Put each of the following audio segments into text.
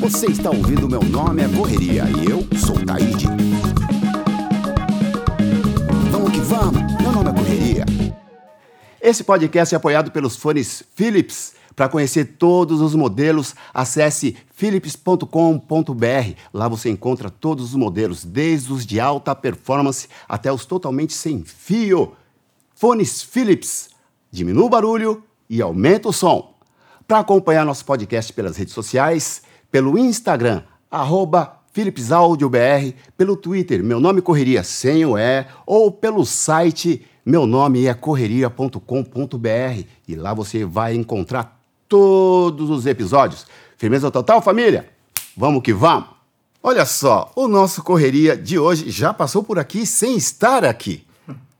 Você está ouvindo Meu Nome é Correria e eu sou Taíde. Vamos que vamos, meu nome é Correria. Esse podcast é apoiado pelos fones Philips. Para conhecer todos os modelos, acesse philips.com.br. Lá você encontra todos os modelos, desde os de alta performance até os totalmente sem fio. Fones Philips. Diminua o barulho e aumenta o som. Para acompanhar nosso podcast pelas redes sociais, pelo Instagram, arroba PhilipsAudioBR, pelo Twitter, meu nome Correria sem o E, ou pelo site meu nome é correria.com.br e lá você vai encontrar todos os episódios. Firmeza total, família? Vamos que vamos! Olha só, o nosso Correria de hoje já passou por aqui sem estar aqui,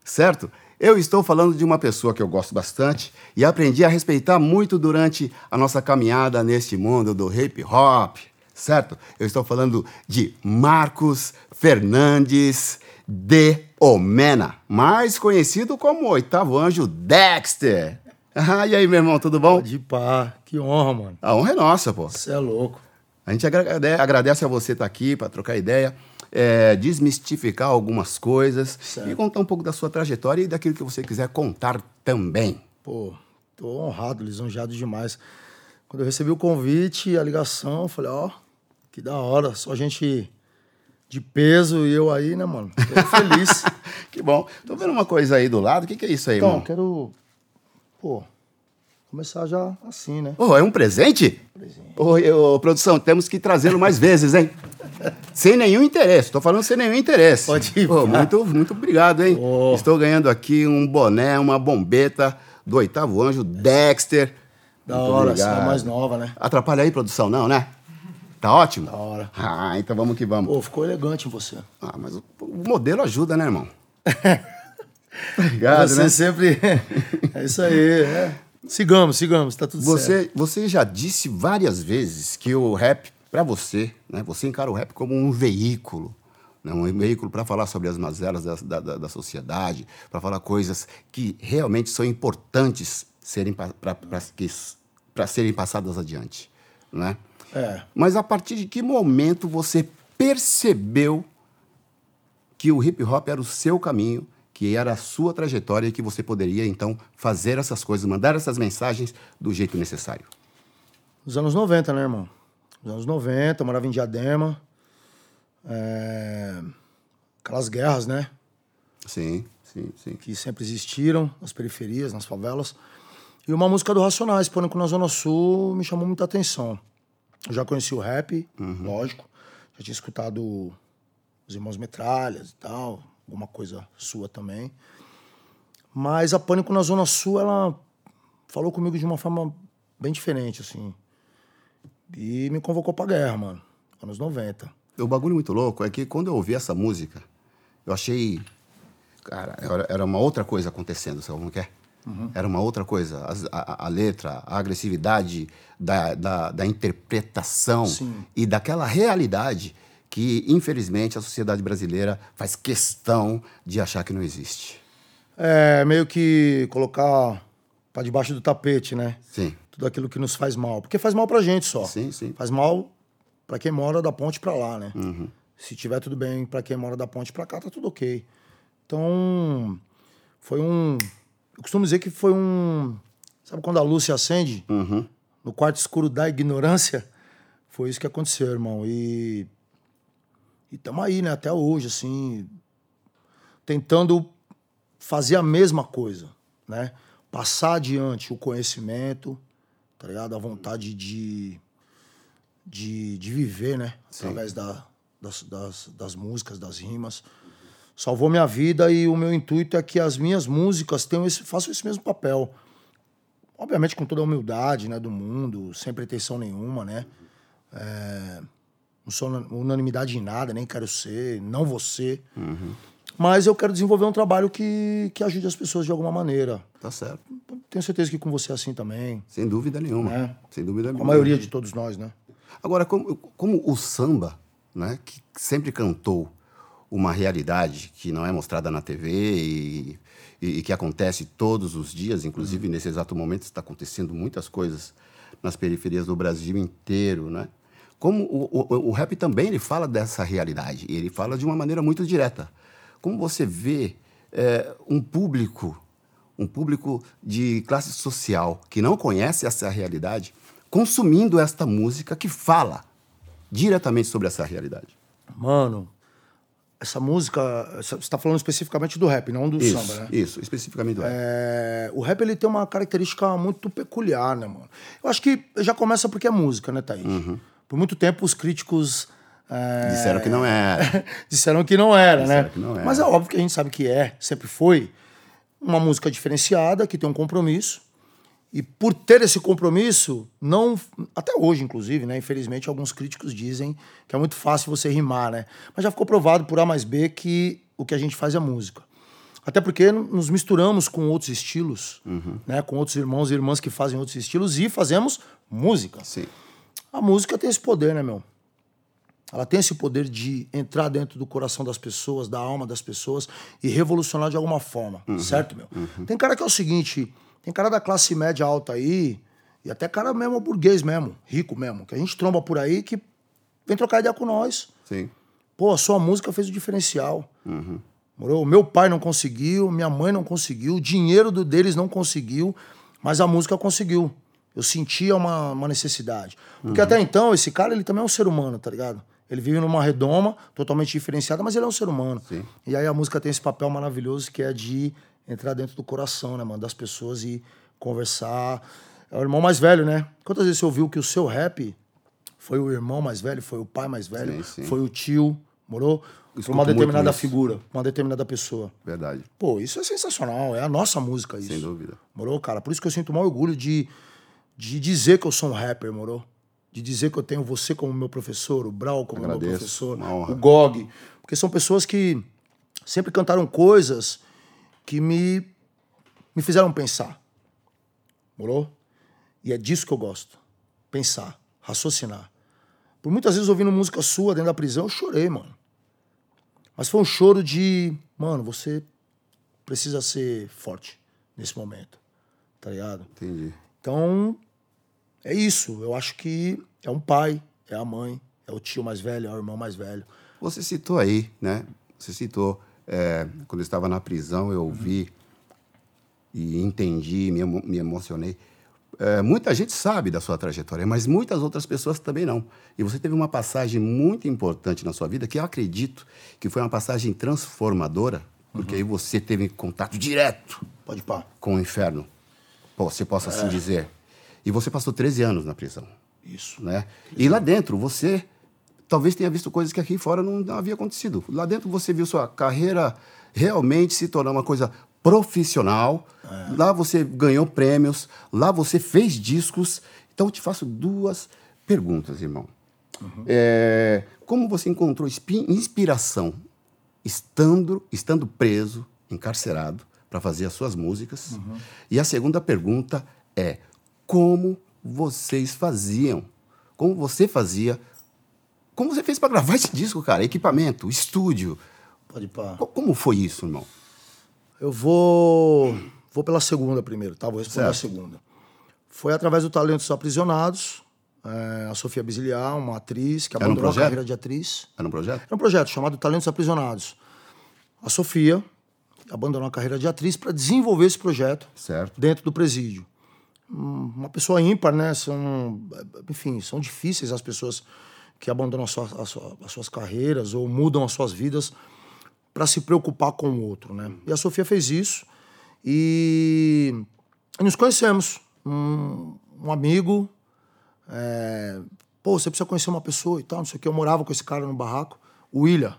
certo? Eu estou falando de uma pessoa que eu gosto bastante e aprendi a respeitar muito durante a nossa caminhada neste mundo do hip hop, certo? Eu estou falando de Marcos Fernandes de Omena, mais conhecido como Oitavo Anjo Dexter. Ah, e aí, meu irmão, tudo bom? De pá, que honra, mano. A honra é nossa, pô. Você é louco. A gente agrade- agradece a você estar aqui para trocar ideia, é, desmistificar algumas coisas Certo. e contar um pouco da sua trajetória e daquilo que você quiser contar também. Pô, tô honrado, lisonjeado demais. Quando eu recebi o convite, a ligação, eu falei, ó, que da hora, só gente de peso e eu aí, né, mano? Tô feliz. Que bom. Tô vendo uma coisa aí do lado. O que, que é isso aí, então, irmão? quero, pô, começar já assim, né? Oh, é um presente? Ô, ô, produção, temos que trazê-lo mais vezes, hein? Sem nenhum interesse. Tô falando sem nenhum interesse. Pode ir, pá. muito, muito obrigado, hein? Ô. Estou ganhando aqui um boné, uma bombeta do oitavo anjo, Dexter. Da Muito hora, obrigado. é mais nova, né? Atrapalha aí, produção, não, né? Tá ótimo? Da hora. Ah, então vamos que vamos. Pô, ficou elegante em você. Ah, mas o, o modelo ajuda, né, irmão? Obrigado, você né? sempre... é isso aí, é. Sigamos, sigamos, tá tudo certo. Você, você já disse várias vezes que o rap, para você, né, você encara o rap como um veículo. Né, um veículo para falar sobre as mazelas da, da, da- da sociedade, para falar coisas que realmente são importantes serem para serem passadas adiante. Né? É. Mas a partir de que momento você percebeu que o hip hop era o seu caminho, que era a sua trajetória e que você poderia então fazer essas coisas, mandar essas mensagens do jeito necessário? Nos anos 90, né, irmão? Nos anos 90, eu morava em Diadema. É, Aquelas guerras, né? Sim, sim, sim. Que sempre existiram nas periferias, nas favelas. E uma música do Racionais, Pânico na Zona Sul, me chamou muita atenção. Eu já conheci o rap, lógico. Já tinha escutado os Irmãos Metralhas e tal. Alguma coisa sua também. Mas a Pânico na Zona Sul, ela falou comigo de uma forma bem diferente, assim. E me convocou pra guerra, mano. Anos 90. O bagulho muito louco é que quando eu ouvi essa música, eu achei. Cara, era- uma outra coisa acontecendo, sabe como que é? Era uma outra coisa. As- a, a letra, a agressividade da, da, da interpretação Sim. e daquela realidade que, infelizmente, a sociedade brasileira faz questão de achar que não existe. É meio que colocar pra debaixo do tapete, né? Sim, Tudo aquilo que nos faz mal. Porque faz mal pra gente só. sim, sim. Faz mal pra quem mora da ponte pra lá, né? Uhum. Se tiver tudo bem pra quem mora da ponte pra cá, tá tudo ok. Então, foi um. Eu costumo dizer que foi um. Sabe quando a luz se acende? Uhum. No quarto escuro da ignorância? Foi isso que aconteceu, irmão. E. E tamo aí, né? Até hoje, assim. Tentando fazer a mesma coisa, né? Passar adiante o conhecimento, tá ligado? A vontade de, de, de viver, né? Através da, das, das, das músicas, das rimas. Salvou minha vida e o meu intuito é que as minhas músicas tenham esse, façam esse mesmo papel. Obviamente com toda a humildade né, do mundo, sem pretensão nenhuma, né? É, não sou una- unanimidade em nada, nem quero ser, não vou ser. Mas eu quero desenvolver um trabalho que, que ajude as pessoas de alguma maneira. Tá certo. Tenho certeza que com você é assim também. Sem dúvida nenhuma. É. Sem dúvida A nenhuma. maioria de todos nós, né? Agora, como, como o samba, né, que sempre cantou uma realidade que não é mostrada na TV e, e, e que acontece todos os dias, inclusive nesse exato momento está acontecendo muitas coisas nas periferias do Brasil inteiro, né? Como o, o, o rap também ele fala dessa realidade, ele fala de uma maneira muito direta. Como você vê é, um público, um público de classe social que não conhece essa realidade, consumindo esta música que fala diretamente sobre essa realidade? Mano, essa música, você está falando especificamente do rap, não do isso, samba, né? Isso, especificamente do rap. É, o rap ele tem uma característica muito peculiar, né, mano? Eu acho que já começa porque é música, né, Thaís? Uhum. Por muito tempo os críticos. É... Disseram que não era. Disseram que não era, Disseram né? que não era. Mas é óbvio que a gente sabe que é, sempre foi. Uma música diferenciada, que tem um compromisso. E por ter esse compromisso, não. Até hoje, inclusive, né? Infelizmente, alguns críticos dizem que é muito fácil você rimar, né? Mas já ficou provado por A mais B que o que a gente faz é música. Até porque nos misturamos com outros estilos, Uhum. né? Com outros irmãos e irmãs que fazem outros estilos e fazemos música. Sim. A música tem esse poder, né, meu? Ela tem esse poder de entrar dentro do coração das pessoas, da alma das pessoas e revolucionar de alguma forma, certo, meu? Tem cara que é o seguinte, tem cara da classe média alta aí, e até cara mesmo burguês mesmo, rico mesmo, que a gente tromba por aí que vem trocar ideia com nós. Sim. Pô, a sua música fez o diferencial. Morou? O meu pai não conseguiu, minha mãe não conseguiu, o dinheiro do deles não conseguiu, mas a música conseguiu. Eu sentia uma, uma necessidade. Porque até então, esse cara, ele também é um ser humano, tá ligado? Ele vive numa redoma totalmente diferenciada, mas ele é um ser humano. Sim. E aí a música tem esse papel maravilhoso que é de entrar dentro do coração, né, mano? Das pessoas e conversar. É o irmão mais velho, né? Quantas vezes você ouviu que o seu rap foi o irmão mais velho, foi o pai mais velho, Sim, sim. foi o tio, morou? Escuto uma determinada figura, uma determinada pessoa. Verdade. Pô, isso é sensacional, é a nossa música isso. Sem dúvida. Morou, cara? Por isso que eu sinto maior orgulho de, de dizer que eu sou um rapper, morou? De dizer que eu tenho você como meu professor, o Brau como meu Agradeço, professor, uma honra. o Gog. Porque são pessoas que sempre cantaram coisas que me, me fizeram pensar. Morou? E é disso que eu gosto. Pensar, raciocinar. Por muitas vezes ouvindo música sua dentro da prisão, eu chorei, mano. Mas foi um choro de, mano, você precisa ser forte nesse momento. Tá ligado? Entendi. Então, é isso. Eu acho que é um pai, é a mãe, é o tio mais velho, é o irmão mais velho. Você citou aí, né? Você citou, é, quando eu estava na prisão, eu ouvi e entendi, me, emo- me emocionei. É, muita gente sabe da sua trajetória, mas muitas outras pessoas também não. E você teve uma passagem muito importante na sua vida, que eu acredito que foi uma passagem transformadora, porque aí você teve contato direto Pode pá. com o inferno, pô, se possa assim dizer. E você passou 13 anos na prisão Isso. né? E lá dentro você talvez tenha visto coisas que aqui fora não, não havia acontecido. Lá dentro você viu sua carreira realmente se tornar uma coisa profissional. Lá você ganhou prêmios, lá você fez discos. Então eu te faço duas perguntas, irmão. É, como você encontrou inspi- inspiração estando, estando preso, encarcerado, para fazer as suas músicas? E a segunda pergunta é: como vocês faziam? Como você fazia? Como você fez para gravar esse disco, cara? Equipamento, estúdio. Pode pá. Co- Como foi isso, irmão? Eu vou. Vou pela segunda primeiro, tá? Vou responder Certo. a segunda. Foi através do Talentos Aprisionados. é, a Sofia Bisiliar, uma atriz que Era um abandonou a carreira de atriz. Era um projeto? Era um projeto chamado Talentos Aprisionados. A Sofia abandonou a carreira de atriz para desenvolver esse projeto Certo. dentro do presídio. Hum, Uma pessoa ímpar, né? São, enfim, são difíceis as pessoas que abandonam as suas, as sua- as suas carreiras ou mudam as suas vidas para se preocupar com o outro, né? E a Sofia fez isso e, nos conhecemos. Um, um amigo, é, pô, você precisa conhecer uma pessoa e tal, não sei o que. Eu morava com esse cara no barraco, o William.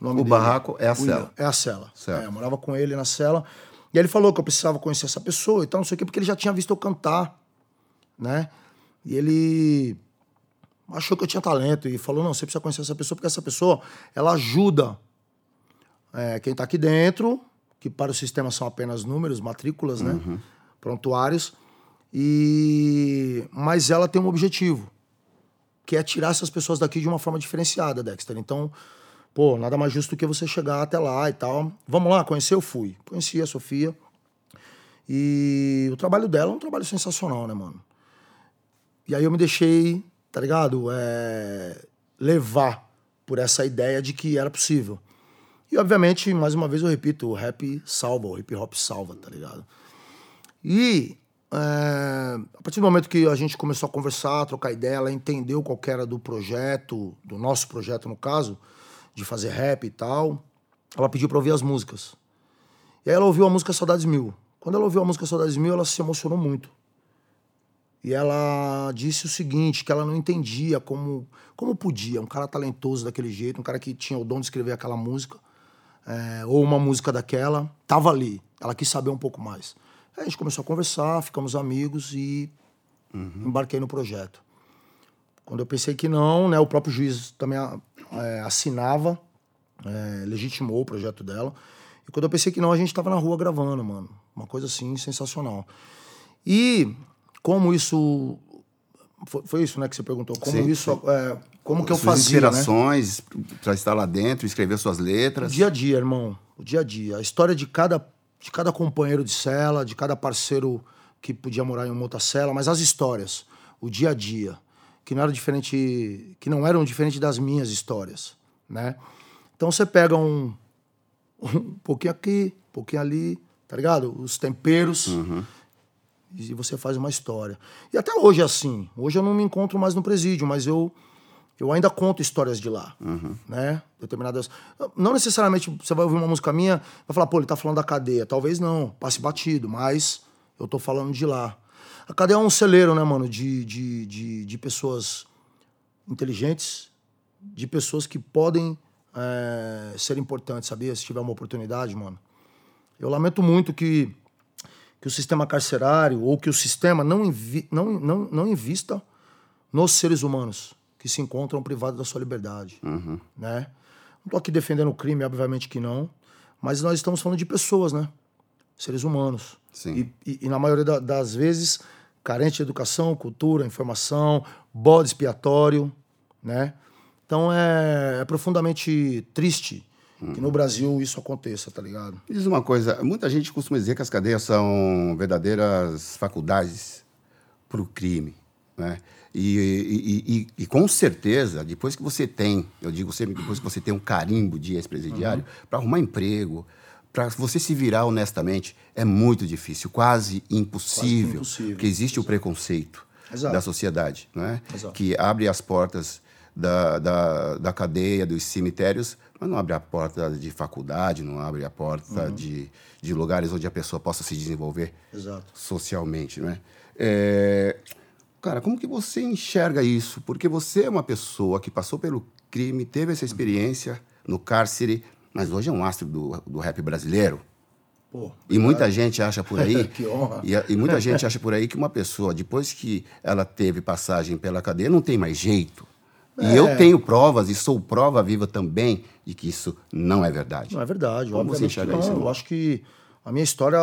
O, O barraco é a William, cela. É a cela. Certo. É, eu morava com ele na cela. E aí ele falou que eu precisava conhecer essa pessoa e tal, não sei o quê, porque ele já tinha visto eu cantar, né? E ele achou que eu tinha talento e falou, não, você precisa conhecer essa pessoa, porque essa pessoa, ela ajuda é, quem tá aqui dentro, que para o sistema são apenas números, matrículas, né? Prontuários. E... Mas ela tem um objetivo, que é tirar essas pessoas daqui de uma forma diferenciada, Dexter. Então, pô, nada mais justo do que você chegar até lá e tal. Vamos lá, conhecer? Eu fui. Conheci a Sofia. E o trabalho dela é um trabalho sensacional, né, mano? E aí eu me deixei, tá ligado? É, levar por essa ideia de que era possível. E, obviamente, mais uma vez eu repito, o rap salva, o hip hop salva, tá ligado? E é, a partir do momento que a gente começou a conversar, a trocar ideia, ela entendeu qual era do projeto, do nosso projeto no caso, de fazer rap e tal, ela pediu pra ouvir as músicas. E aí ela ouviu a música Saudades Mil. Quando ela ouviu a música Saudades Mil, ela se emocionou muito. E ela disse o seguinte, que ela não entendia como, como podia, um cara talentoso daquele jeito, um cara que tinha o dom de escrever aquela música, é, ou uma música daquela, tava ali. Ela quis saber um pouco mais. Aí a gente começou a conversar, ficamos amigos e uhum. embarquei no projeto. Quando eu pensei que não, né, o próprio juiz também é, assinava, é, legitimou o projeto dela. E quando eu pensei que não, a gente estava na rua gravando, mano. Uma coisa assim sensacional. E como isso foi, foi, isso, né, que você perguntou. Como sim, isso, sim. É, como que eu fazia, inspirações né? para estar lá dentro, escrever suas letras. O dia a dia, irmão. O dia a dia. A história de cada, de cada companheiro de cela, de cada parceiro que podia morar em uma outra cela, mas as histórias, o dia a dia, que não era diferente, que não eram diferentes das minhas histórias, né? Então você pega um, um pouquinho aqui, um pouquinho ali, tá ligado? Os temperos. Uhum e você faz uma história. E até hoje é assim. Hoje eu não me encontro mais no presídio, mas eu eu ainda conto histórias de lá, uhum. né? Determinadas. Não necessariamente você vai ouvir uma música minha, vai falar, pô, ele tá falando da cadeia. Talvez não, passe batido, mas eu tô falando de lá. A cadeia é um celeiro, né, mano, de, de, de, de pessoas inteligentes, de pessoas que podem é, ser importantes, sabia? Se tiver uma oportunidade, mano. Eu lamento muito que que o sistema carcerário ou que o sistema não, invi não, não, não invista nos seres humanos que se encontram privados da sua liberdade. Uhum. Né? Não estou aqui defendendo o crime, obviamente que não, mas nós estamos falando de pessoas, né? Seres humanos. Sim. E, e, e na maioria da, das vezes, carente de educação, cultura, informação, bode expiatório, né? Então é, é profundamente triste que no Brasil isso aconteça, tá ligado? Diz uma coisa, muita gente costuma dizer que as cadeias são verdadeiras faculdades para o crime, né? E, e, e, e, com certeza, depois que você tem, eu digo sempre, depois que você tem um carimbo de ex-presidiário, uhum. para arrumar emprego, para você se virar honestamente, é muito difícil, quase impossível, quase impossível. porque existe o preconceito Exato. da sociedade, né? que abre as portas da, da, da cadeia, dos cemitérios, mas não abre a porta de faculdade, não abre a porta uhum. de, de lugares onde a pessoa possa se desenvolver Exato. socialmente, né? É, cara, como que você enxerga isso? Porque você é uma pessoa que passou pelo crime, teve essa experiência no cárcere, mas hoje é um astro do, do rap brasileiro. Pô, e muita gente acha por aí. que honra. E, e muita gente acha por aí que uma pessoa, depois que ela teve passagem pela cadeia, não tem mais jeito. E é. eu tenho provas, e sou prova viva também, de que isso não é verdade. Não é verdade. Como você enxerga isso? Eu acho que a minha história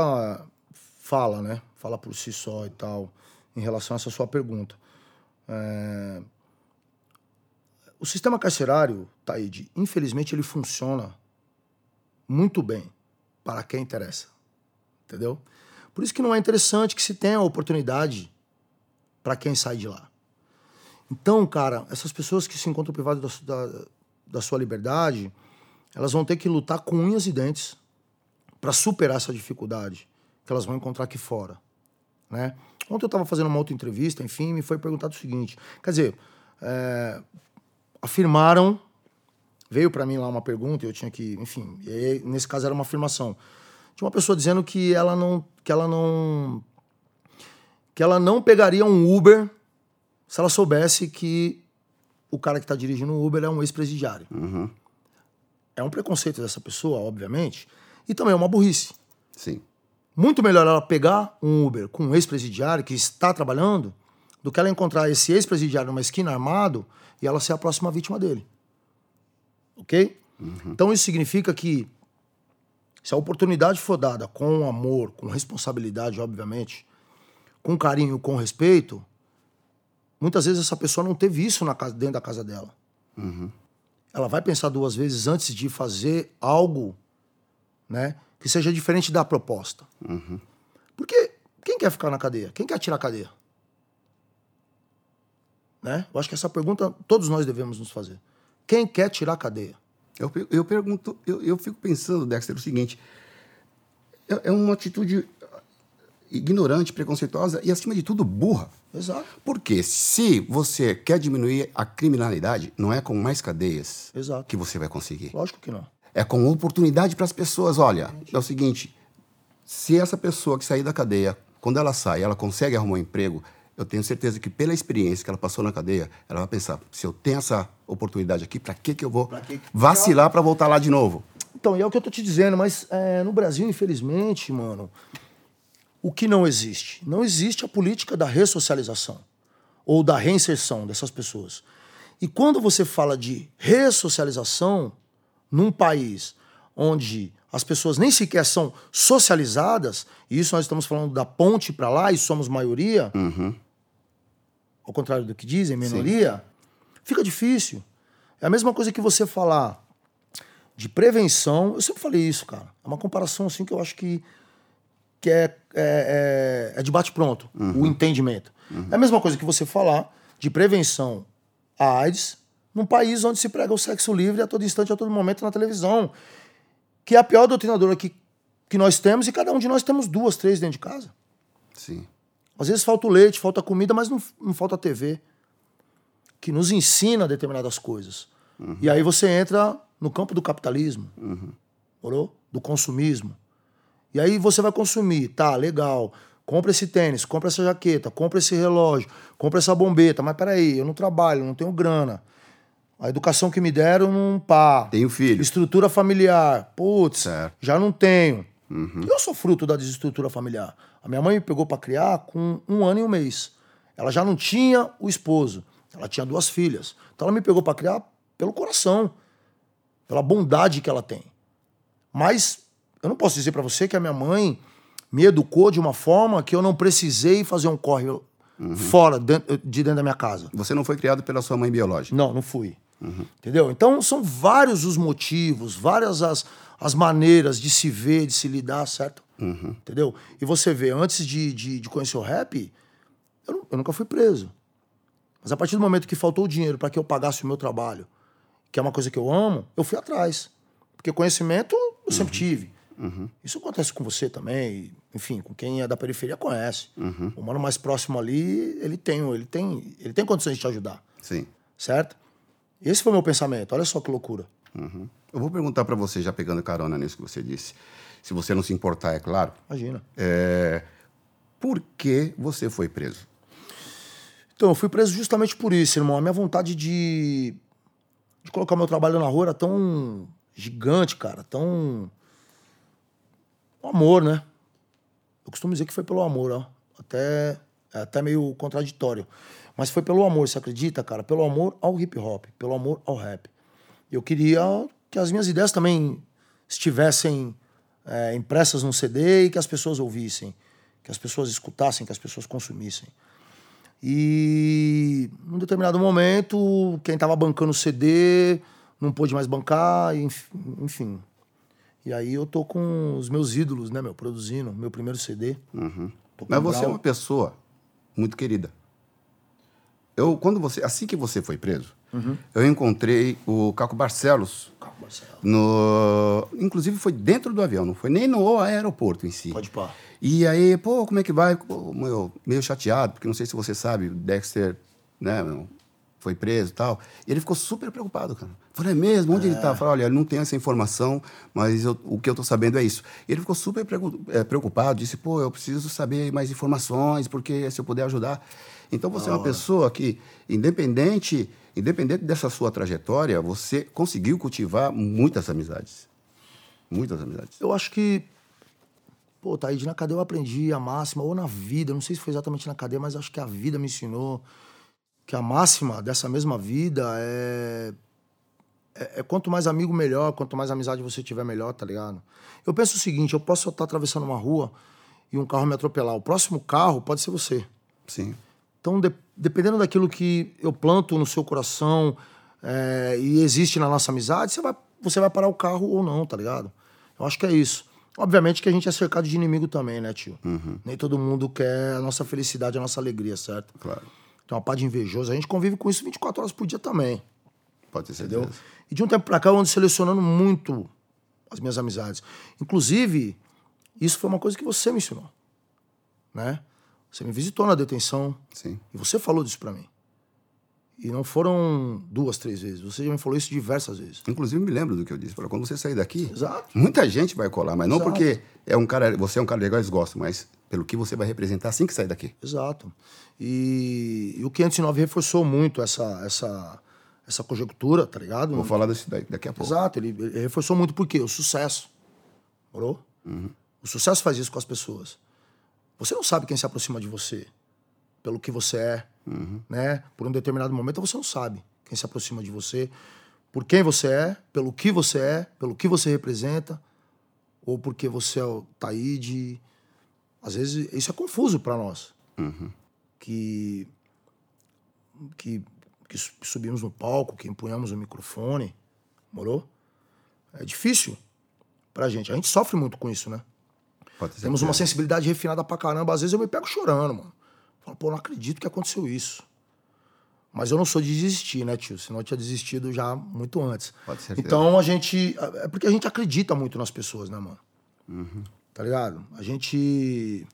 fala, né? Fala por si só e tal, em relação a essa sua pergunta. É... O sistema carcerário, Taíde, infelizmente ele funciona muito bem para quem interessa. Entendeu? Por isso que não é interessante que se tenha a oportunidade para quem sai de lá. Então, cara, essas pessoas que se encontram privadas da, da, da sua liberdade, elas vão ter que lutar com unhas e dentes para superar essa dificuldade que elas vão encontrar aqui fora, né? Ontem eu estava fazendo uma outra entrevista, enfim, me foi perguntado o seguinte, quer dizer, é, afirmaram, veio para mim lá uma pergunta, eu tinha que, enfim, aí, nesse caso era uma afirmação de uma pessoa dizendo que ela não, que ela não, que ela não pegaria um Uber se ela soubesse que o cara que está dirigindo o Uber é um ex-presidiário. Uhum. É um preconceito dessa pessoa, obviamente, e também é uma burrice. Sim. Muito melhor ela pegar um Uber com um ex-presidiário que está trabalhando do que ela encontrar esse ex-presidiário numa esquina armado e ela ser a próxima vítima dele. Ok? Uhum. Então isso significa que se a oportunidade for dada com amor, com responsabilidade, obviamente, com carinho, com respeito, Muitas vezes essa pessoa não teve isso na casa, dentro da casa dela. Uhum. ela vai pensar duas vezes antes de fazer algo, né, que seja diferente da proposta. Porque quem quer ficar na cadeia? Quem quer tirar a cadeia? Né? Eu acho que essa pergunta todos nós devemos nos fazer. Quem quer tirar a cadeia? Eu, eu pergunto, eu, eu fico pensando, Dexter, o seguinte: é, é uma atitude ignorante, preconceituosa e, acima de tudo, burra. Exato. Porque se você quer diminuir a criminalidade, não é com mais cadeias Exato. que você vai conseguir. Lógico que não. É com oportunidade para as pessoas. Olha, é o seguinte: se essa pessoa que sair da cadeia, quando ela sai, ela consegue arrumar um emprego, eu tenho certeza que pela experiência que ela passou na cadeia, ela vai pensar: se eu tenho essa oportunidade aqui, para que que eu vou Pra que que- vacilar para voltar lá de novo? Então, e é o que eu tô te dizendo, mas é, no Brasil, infelizmente, mano, o que não existe? Não existe a política da ressocialização ou da reinserção dessas pessoas. E quando você fala de ressocialização num país onde as pessoas nem sequer são socializadas, e isso nós estamos falando da ponte para lá e somos maioria, ao contrário do que dizem, minoria, fica difícil. É a mesma coisa que você falar de prevenção. Eu sempre falei isso, cara. É uma comparação assim que eu acho que, que é, é, é, é de bate-pronto, o entendimento. É a mesma coisa que você falar de prevenção à AIDS num país onde se prega o sexo livre a todo instante, a todo momento na televisão. Que é a pior doutrinadora que, que nós temos e cada um de nós temos duas, três dentro de casa. Sim. Às vezes falta o leite, falta a comida, mas não, não falta a TV. Que nos ensina determinadas coisas. E aí você entra no campo do capitalismo. Morou? Do consumismo. E aí você vai consumir, tá, legal. Compra esse tênis, compra essa jaqueta, compra esse relógio, compra essa bombeta. Mas peraí, eu não trabalho, não tenho grana. A educação que me deram não pá. Tenho filho. Estrutura familiar. Putz, Certo. já não tenho. Eu sou fruto da desestrutura familiar. A minha mãe me pegou para criar com um ano e um mês. Ela já não tinha o esposo. Ela tinha duas filhas. Então ela me pegou para criar pelo coração, pela bondade que ela tem. Mas eu não posso dizer para você que a minha mãe me educou de uma forma que eu não precisei fazer um corre fora dentro- de dentro da minha casa. Você não foi criado pela sua mãe biológica. Não, não fui. Entendeu? Então são vários os motivos, várias as, as maneiras de se ver, de se lidar, certo? Entendeu? E você vê, antes de, de, de conhecer o rap, eu, eu nunca fui preso. Mas a partir do momento que faltou o dinheiro para que eu pagasse o meu trabalho, que é uma coisa que eu amo, eu fui atrás. Porque conhecimento eu sempre tive. Isso acontece com você também, enfim, com quem é da periferia conhece. O mano mais próximo ali, ele tem, ele tem, ele tem condições de te ajudar Sim. certo? Esse foi o meu pensamento. Olha só que loucura. Uhum. Eu vou perguntar para você, já pegando carona nisso que você disse, se você não se importar, é claro. Imagina. É, Por que você foi preso? Então, eu fui preso justamente por isso, irmão. A minha vontade de, de colocar meu trabalho na rua era tão gigante, cara. Tão. O amor, né? Eu costumo dizer que foi pelo amor, ó. Até, é até meio contraditório. Mas foi pelo amor, você acredita, cara? Pelo amor ao hip hop, pelo amor ao rap. Eu queria que as minhas ideias também estivessem é, impressas num CD e que as pessoas ouvissem, que as pessoas escutassem, que as pessoas consumissem. E num determinado momento, quem estava bancando o CD não pôde mais bancar, enf- enfim. E aí eu tô com os meus ídolos, né, meu, produzindo meu primeiro CD. Com Mas você é uma pessoa muito querida. Eu, quando você, assim que você foi preso, Uhum. eu encontrei o Caco Barcelos. No, inclusive foi dentro do avião, não foi nem no aeroporto em si. Pode pá. E aí, pô, como é que vai? Pô, meu, meio chateado, porque não sei se você sabe, o Dexter, né, meu, foi preso e tal. E ele ficou super preocupado, cara. Falei, é mesmo? Onde ele tá? Eu Falei, olha, eu não tenho essa informação, mas eu- o que eu tô sabendo é isso. E ele ficou super eh, preocupado, disse, pô, eu preciso saber mais informações, porque se eu puder ajudar. Então você é uma pessoa que, independente, independente dessa sua trajetória, você conseguiu cultivar muitas amizades. Muitas amizades. Eu acho que. Pô, Taíde, na cadeia eu aprendi a máxima, ou na vida, não sei se foi exatamente na cadeia, mas acho que a vida me ensinou que a máxima dessa mesma vida é. É, é quanto mais amigo, melhor. Quanto mais amizade você tiver, melhor, tá ligado? Eu penso o seguinte: eu posso estar atravessando uma rua e um carro me atropelar. O próximo carro pode ser você. Sim. Então, de- dependendo daquilo que eu planto no seu coração, é, e existe na nossa amizade, você vai, você vai parar o carro ou não, tá ligado? Eu acho que é isso. Obviamente que a gente é cercado de inimigo também, né, tio? Nem todo mundo quer a nossa felicidade, a nossa alegria, certo? Claro. Tem uma pá de invejoso. A gente convive com isso 24 horas por dia também, Pode ter entendeu? certeza. E de um tempo pra cá eu ando selecionando muito as minhas amizades. Inclusive, isso foi uma coisa que você me ensinou, né? Você me visitou na detenção Sim. e você falou disso pra mim. E não foram duas, três vezes. Você já me falou isso diversas vezes. Inclusive, me lembro do que eu disse. Falou, quando você sair daqui, Exato. muita gente vai colar, mas não Exato. porque é um cara, você é um cara legal, eles gostam, mas pelo que você vai representar assim que sair daqui. Exato. E, e o 509 reforçou muito essa, essa, essa conjectura, tá ligado? Vou falar disso daí- daqui a pouco. Exato, ele, ele reforçou muito por quê? O sucesso. Morou? O sucesso faz isso com as pessoas. Você não sabe quem se aproxima de você pelo que você é, né? Por um determinado momento você não sabe quem se aproxima de você, por quem você é, pelo que você é, pelo que você representa, ou porque você é o Taíde. Às vezes isso é confuso para nós. Que, que que su- subimos no palco, que empunhamos o microfone, morou? É difícil pra gente. A gente sofre muito com isso, né? Temos uma sensibilidade refinada pra caramba. Às vezes eu me pego chorando, mano. Falo, pô, não acredito que aconteceu isso. Mas eu não sou de desistir, né, tio? Senão eu tinha desistido já muito antes. Pode ser Então a gente. É porque a gente acredita muito nas pessoas, né, mano? Tá ligado? A gente.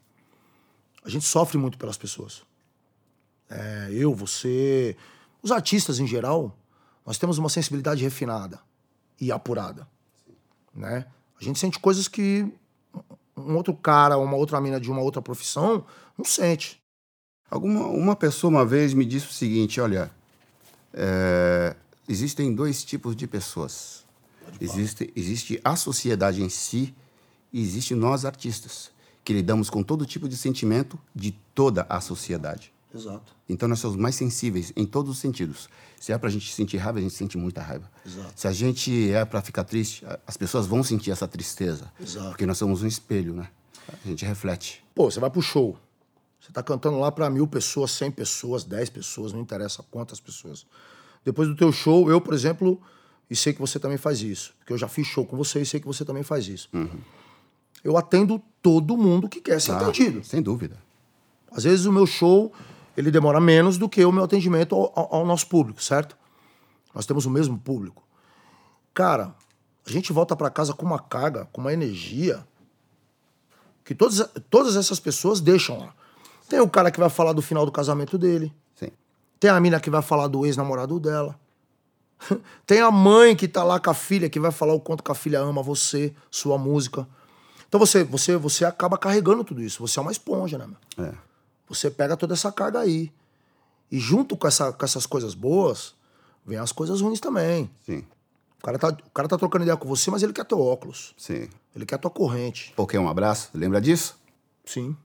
A gente sofre muito pelas pessoas. É, eu, você. Os artistas em geral, nós temos uma sensibilidade refinada e apurada. Né? A gente sente coisas que um outro cara, uma outra mina de uma outra profissão não sente. Alguma uma pessoa uma vez me disse o seguinte, olha, é, existem dois tipos de pessoas. Existe, existe a sociedade em si e existe nós artistas, que lidamos com todo tipo de sentimento de toda a sociedade. Exato. Então nós somos mais sensíveis em todos os sentidos. Se é pra gente sentir raiva, a gente sente muita raiva. Exato. Se a gente é pra ficar triste, a- as pessoas vão sentir essa tristeza. Exato. Porque nós somos um espelho, né? A gente reflete. Pô, você vai pro show. Você tá cantando lá pra mil pessoas, cem pessoas, dez pessoas, não interessa quantas pessoas. Depois do teu show, eu, por exemplo, e sei que você também faz isso, porque eu já fiz show com você e sei que você também faz isso. Eu atendo todo mundo que quer ser Ah, atendido. Sem dúvida. Às vezes o meu show ele demora menos do que o meu atendimento ao, ao- ao nosso público, certo? Nós temos o mesmo público. Cara, a gente volta pra casa com uma carga, com uma energia que todas, todas essas pessoas deixam lá. Tem o cara que vai falar do final do casamento dele. Sim. Tem a mina que vai falar do ex-namorado dela. Tem a mãe que tá lá com a filha que vai falar o quanto que a filha ama você, sua música. Então você, você, você acaba carregando tudo isso. Você é uma esponja, né, meu? É. Você pega toda essa carga aí. E junto com, essa, com essas coisas boas, vem as coisas ruins também. Sim. O cara, tá, o cara tá trocando ideia com você, mas ele quer teu óculos. Sim. Ele quer tua corrente. Pô, quer um abraço? Lembra disso? Sim.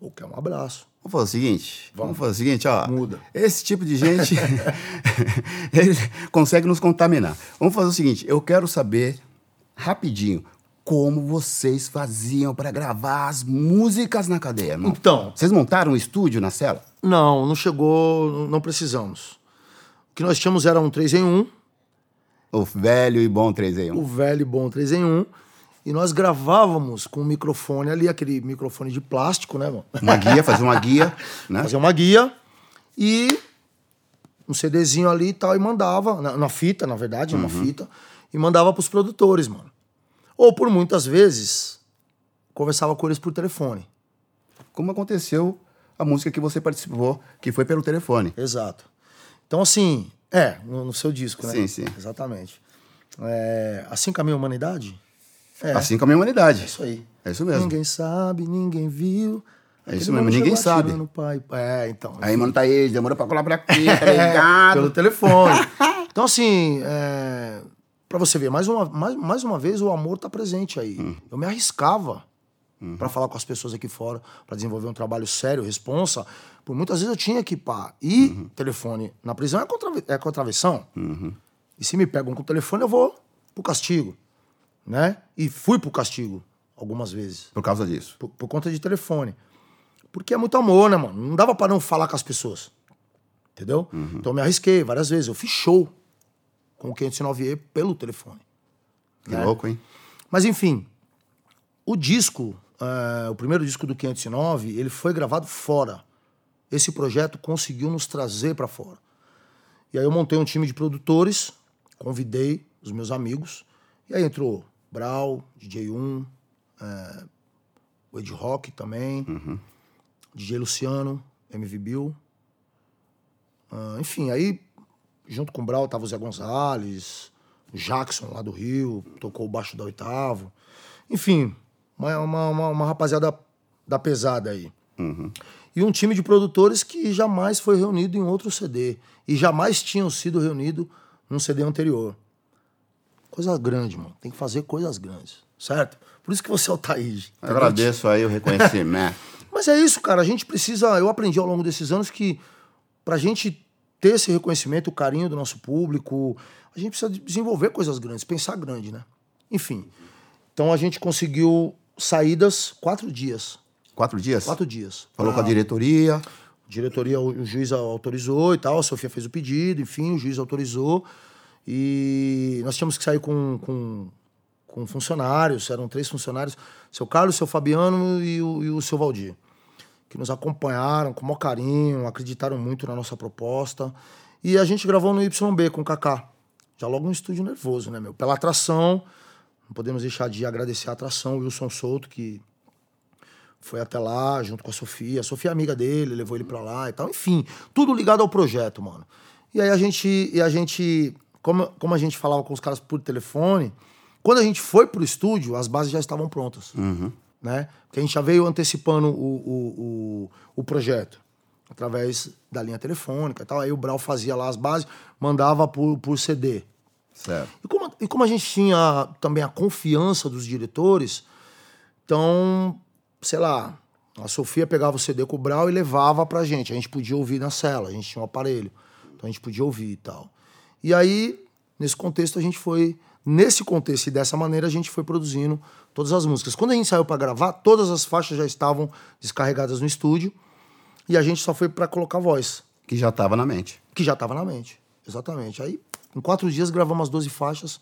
Ou quer um abraço. Vamos fazer o seguinte. Vamos, fazer o seguinte, ó. Muda. Esse tipo de gente ele consegue nos contaminar. Vamos fazer o seguinte. Eu quero saber rapidinho como vocês faziam para gravar as músicas na cadeia, irmão. Então. Vocês montaram um estúdio na cela? Não, não chegou, não precisamos. O que nós tínhamos era um 3 em 1, O velho e bom 3 em 1. o velho e bom 3 em 1, e nós gravávamos com um microfone ali, aquele microfone de plástico, né, mano? Uma guia, fazer uma guia, né? Fazer uma guia e um CDzinho ali e tal, e mandava, na, na fita, na verdade, numa fita, e mandava pros produtores, mano. Ou por muitas vezes, conversava com eles por telefone. Como aconteceu a música que você participou, que foi pelo telefone. Exato. Então, assim, é, no, no seu disco, né? Sim, sim. Exatamente. É, assim caminha a humanidade? É, Assim como a humanidade. é isso aí. É isso mesmo. Ninguém sabe, ninguém viu. É isso mesmo, ninguém sabe. Pai. É, então. Aí, mano, tá aí, demorou pra colar pra aqui, tá ligado? pelo telefone. Então, assim, é, para você ver, mais uma, mais, mais uma vez o amor tá presente aí. Hum. Eu me arriscava pra falar com as pessoas aqui fora, pra desenvolver um trabalho sério, responsa. Por muitas vezes eu tinha que pá. E Uhum. telefone na prisão é, contra, é contravenção. E se me pegam com o telefone, eu vou pro castigo. Né? E fui pro castigo algumas vezes. Por causa disso. Por, por conta de telefone. Porque é muito amor, né, mano? Não dava pra não falar com as pessoas. Entendeu? Então eu me arrisquei várias vezes. Eu fiz show com o 509E pelo telefone. Que né? louco, hein? Mas enfim, o disco, eh, o primeiro disco do 509, ele foi gravado fora. Esse projeto conseguiu nos trazer para fora. E aí eu montei um time de produtores, convidei os meus amigos, e aí entrou Brau, DJ1, eh, o Ed Rock também, DJ Luciano, MV Bill. Ah, enfim, aí junto com o Brau tava o Zé Gonzalez, o Jackson lá do Rio, tocou o baixo da oitavo. Enfim, uma, uma, uma, rapaziada da pesada aí. E um time de produtores que jamais foi reunido em outro CD. E jamais tinham sido reunidos num CD anterior. Coisa grande, mano. Tem que fazer coisas grandes, certo? Por isso que você é o Taíde. Eu agradeço aí o reconhecimento. Mas é isso, cara. A gente precisa. Eu aprendi ao longo desses anos que pra gente ter esse reconhecimento, o carinho do nosso público, a gente precisa de- desenvolver coisas grandes, pensar grande, né? Enfim. Então a gente conseguiu saídas quatro dias. Quatro dias? Quatro dias. Falou com a diretoria. A diretoria, o, o juiz autorizou e tal, a Sofia fez o pedido, enfim, o juiz autorizou. E nós tínhamos que sair com, com, com funcionários, eram três funcionários, seu Carlos, seu Fabiano e o, e o seu Valdir, que nos acompanharam com o maior carinho, acreditaram muito na nossa proposta. E a gente gravou no YB com o Kaká. Já logo no estúdio nervoso, né, meu? Pela atração, não podemos deixar de agradecer a atração, Wilson Souto, que foi até lá junto com a Sofia. A Sofia é amiga dele, levou ele pra lá e tal. Enfim, tudo ligado ao projeto, mano. E aí a gente, e a gente como, como a gente falava com os caras por telefone, quando a gente foi pro estúdio, as bases já estavam prontas. Né? Porque a gente já veio antecipando o, o, o, o projeto através da linha telefônica e tal. Aí o Brau fazia lá as bases, mandava por, por CD. Certo. E como, e como a gente tinha também a confiança dos diretores, então, sei lá, a Sofia pegava o CD com o Brau e levava pra gente. A gente podia ouvir na cela, a gente tinha um aparelho. Então a gente podia ouvir e tal. E aí, nesse contexto, a gente foi. Nesse contexto e dessa maneira, a gente foi produzindo todas as músicas. Quando a gente saiu pra gravar, todas as faixas já estavam descarregadas no estúdio e a gente só foi pra colocar voz Que já estava na mente. que já estava na mente. Exatamente. Aí, em quatro dias, gravamos as 12 faixas.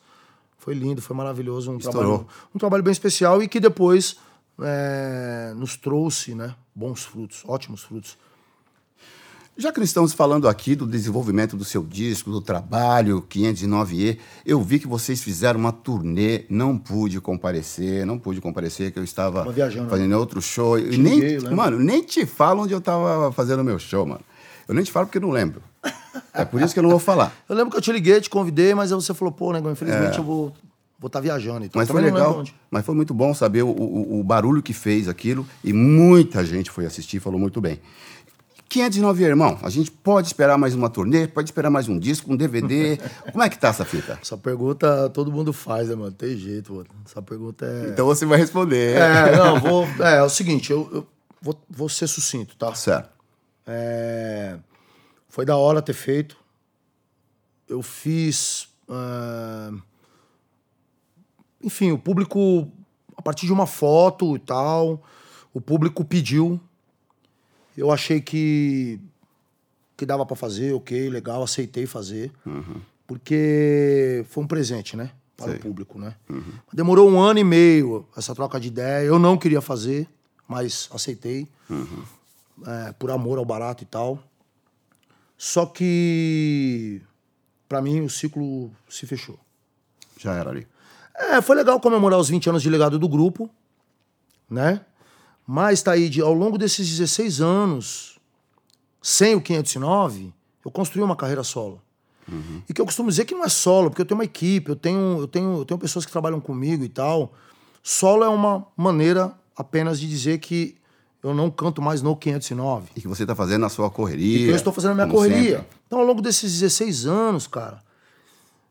Foi lindo, foi maravilhoso. Um, Estourou. trabalho, um trabalho bem especial e que depois é, nos trouxe né, bons frutos, ótimos frutos. Já que nós estamos falando aqui do desenvolvimento do seu disco, do trabalho 509E, eu vi que vocês fizeram uma turnê, não pude comparecer, não pude comparecer, que eu estava Tava viajando, fazendo outro show. E Te nem, liguei, mano, nem te falo onde eu estava fazendo o meu show, mano. Eu nem te falo porque eu não lembro. É por isso que eu não vou falar. Eu lembro que eu te liguei, te convidei, mas aí você falou, pô, negão, infelizmente eu vou vou estar viajando. Então, Mas foi legal. Mas foi muito bom saber o, o, o barulho que fez aquilo e muita gente foi assistir e falou muito bem. 509, irmão, a gente pode esperar mais uma turnê, pode esperar mais um disco, um DVD. Como é que tá essa fita? Essa pergunta todo mundo faz, né, mano? Tem jeito, mano. Essa pergunta é. Então você vai responder. É, não, vou. É, é o seguinte, eu, eu vou, vou ser sucinto, tá? Certo. É, foi da hora ter feito. Eu fiz. ah, enfim, o público, a partir de uma foto e tal, o público pediu. Eu achei que, que dava pra fazer, ok, legal, aceitei fazer. Porque foi um presente, né? Para Sei. o público, né? Demorou um ano e meio essa troca de ideia. Eu não queria fazer, mas aceitei é, por amor ao barato e tal. Só que, pra mim, o ciclo se fechou. Já era ali. É, foi legal comemorar os 20 anos de legado do grupo, né? Mas, Taíde, ao longo desses 16 anos, sem o 509, eu construí uma carreira solo. E que eu costumo dizer que não é solo, porque eu tenho uma equipe, eu tenho, eu tenho, eu tenho pessoas que trabalham comigo e tal. Solo é uma maneira apenas de dizer que eu não canto mais no 509. E que você tá fazendo a sua correria. E que eu estou fazendo a minha correria. sempre. Então, ao longo desses 16 anos, cara,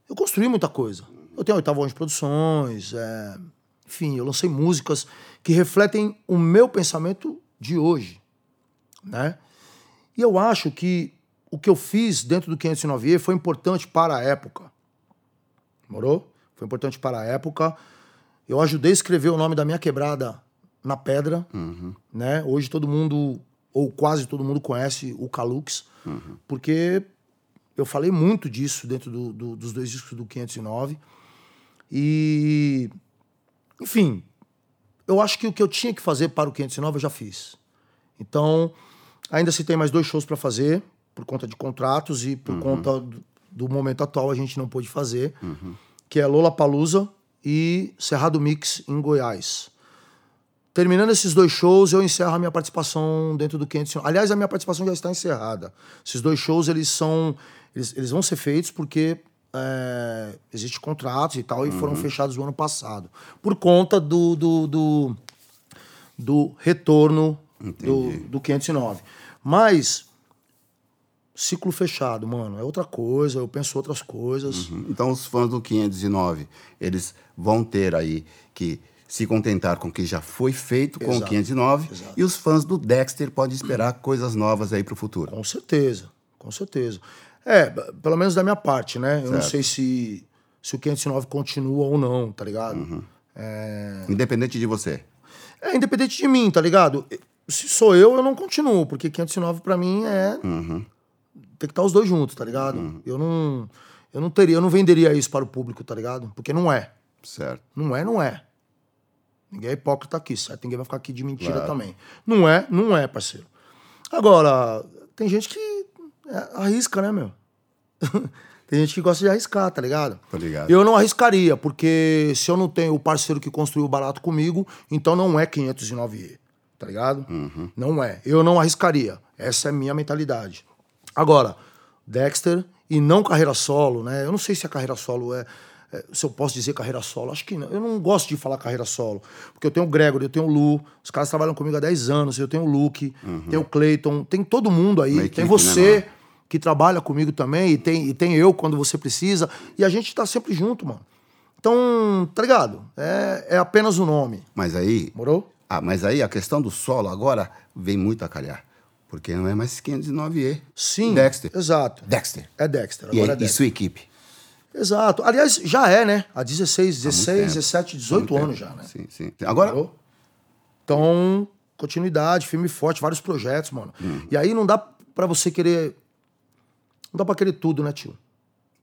eu construí muita coisa. Eu tenho a Onda de produções, é, enfim, eu lancei músicas que refletem o meu pensamento de hoje, né? E eu acho que o que eu fiz dentro do 509E foi importante para a época. Morou? Foi importante para a época. Eu ajudei a escrever o nome da minha quebrada na pedra, né? Hoje todo mundo ou quase todo mundo conhece o Calux, porque eu falei muito disso dentro do- do- dos dois discos do 509. E, enfim, eu acho que o que eu tinha que fazer para o 509 eu já fiz. Então, ainda se tem mais dois shows para fazer, por conta de contratos e por conta do, do momento atual a gente não pôde fazer, que é Lola Palusa e Cerrado Mix em Goiás. Terminando esses dois shows, eu encerro a minha participação dentro do 509. Aliás, a minha participação já está encerrada. Esses dois shows, eles são... Eles, eles vão ser feitos porque é, existe contratos e tal, e foram fechados no ano passado. Por conta do, do, do, do retorno do, do 509. Mas, ciclo fechado, mano, é outra coisa, eu penso outras coisas. Então, os fãs do 509, eles vão ter aí que se contentar com o que já foi feito com o Exato, 509 exato. e os fãs do Dexter podem esperar coisas novas aí pro futuro. Com certeza, com certeza. É, pelo menos da minha parte, né? Eu não Certo. sei se, se o 509 continua ou não, tá ligado? Uhum. Independente de você. É independente de mim, tá ligado? Se sou eu, eu não continuo, porque 509 pra mim é. Tem que estar os dois juntos, tá ligado? Eu não. Eu não teria, eu não venderia isso para o público, tá ligado? Porque não é. Certo. Não é, não é. Ninguém é hipócrita aqui, certo? Ninguém vai ficar aqui de mentira Claro. também. Não é, não é, parceiro. Agora, tem gente que é, arrisca, né, meu? tem gente que gosta de arriscar, tá ligado? Tô ligado. Eu não arriscaria, porque se eu não tenho o parceiro que construiu o barato comigo, então não é 509E, tá ligado? Não é. Eu não arriscaria. Essa é a minha mentalidade. Agora, Dexter e não carreira solo, né? Eu não sei se a carreira solo é, é, se eu posso dizer carreira solo, acho que não. Eu não gosto de falar carreira solo, porque eu tenho o Gregory, eu tenho o Lu, os caras trabalham comigo há 10 anos, eu tenho o Luke, tenho o Clayton, tem todo mundo aí, Uma tem equipe, né, você? Que trabalha comigo também, e tem, e tem eu quando você precisa, e a gente tá sempre junto, mano. Então, tá ligado? É, é apenas o nome. Mas aí. Morou? Ah, mas aí a questão do solo agora vem muito a calhar. Porque não é mais 509E. Sim. Dexter. Exato. Dexter. É Dexter. E, Agora é e Dexter. sua equipe? Exato. Aliás, já é, né? Há 16, 16, tempo. 17, 18 Muito anos já, né? Sim, sim. Agora, Morou? Então, continuidade, firme e forte, vários projetos, mano. Uhum. E aí não dá pra você querer. Não dá pra querer tudo, né, tio?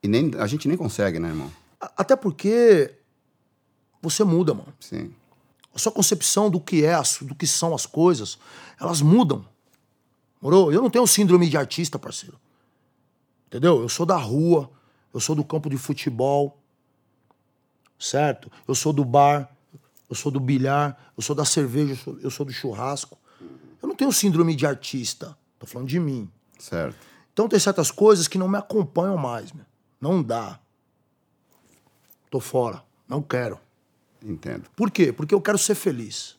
e nem, a gente nem consegue, né, irmão? Até porque você muda, mano. Sim. A sua concepção do que é, do que são as coisas, elas mudam. Morou? Eu não tenho síndrome de artista, parceiro. Entendeu? Eu sou da rua, eu sou do campo de futebol, certo? Eu sou do bar, eu sou do bilhar, eu sou da cerveja, eu sou, eu sou do churrasco. Eu não tenho síndrome de artista. Tô falando de mim. Certo. Então tem certas coisas que não me acompanham mais, meu. Não dá. Tô fora. Não quero. Entendo. Por quê? Porque eu quero ser feliz.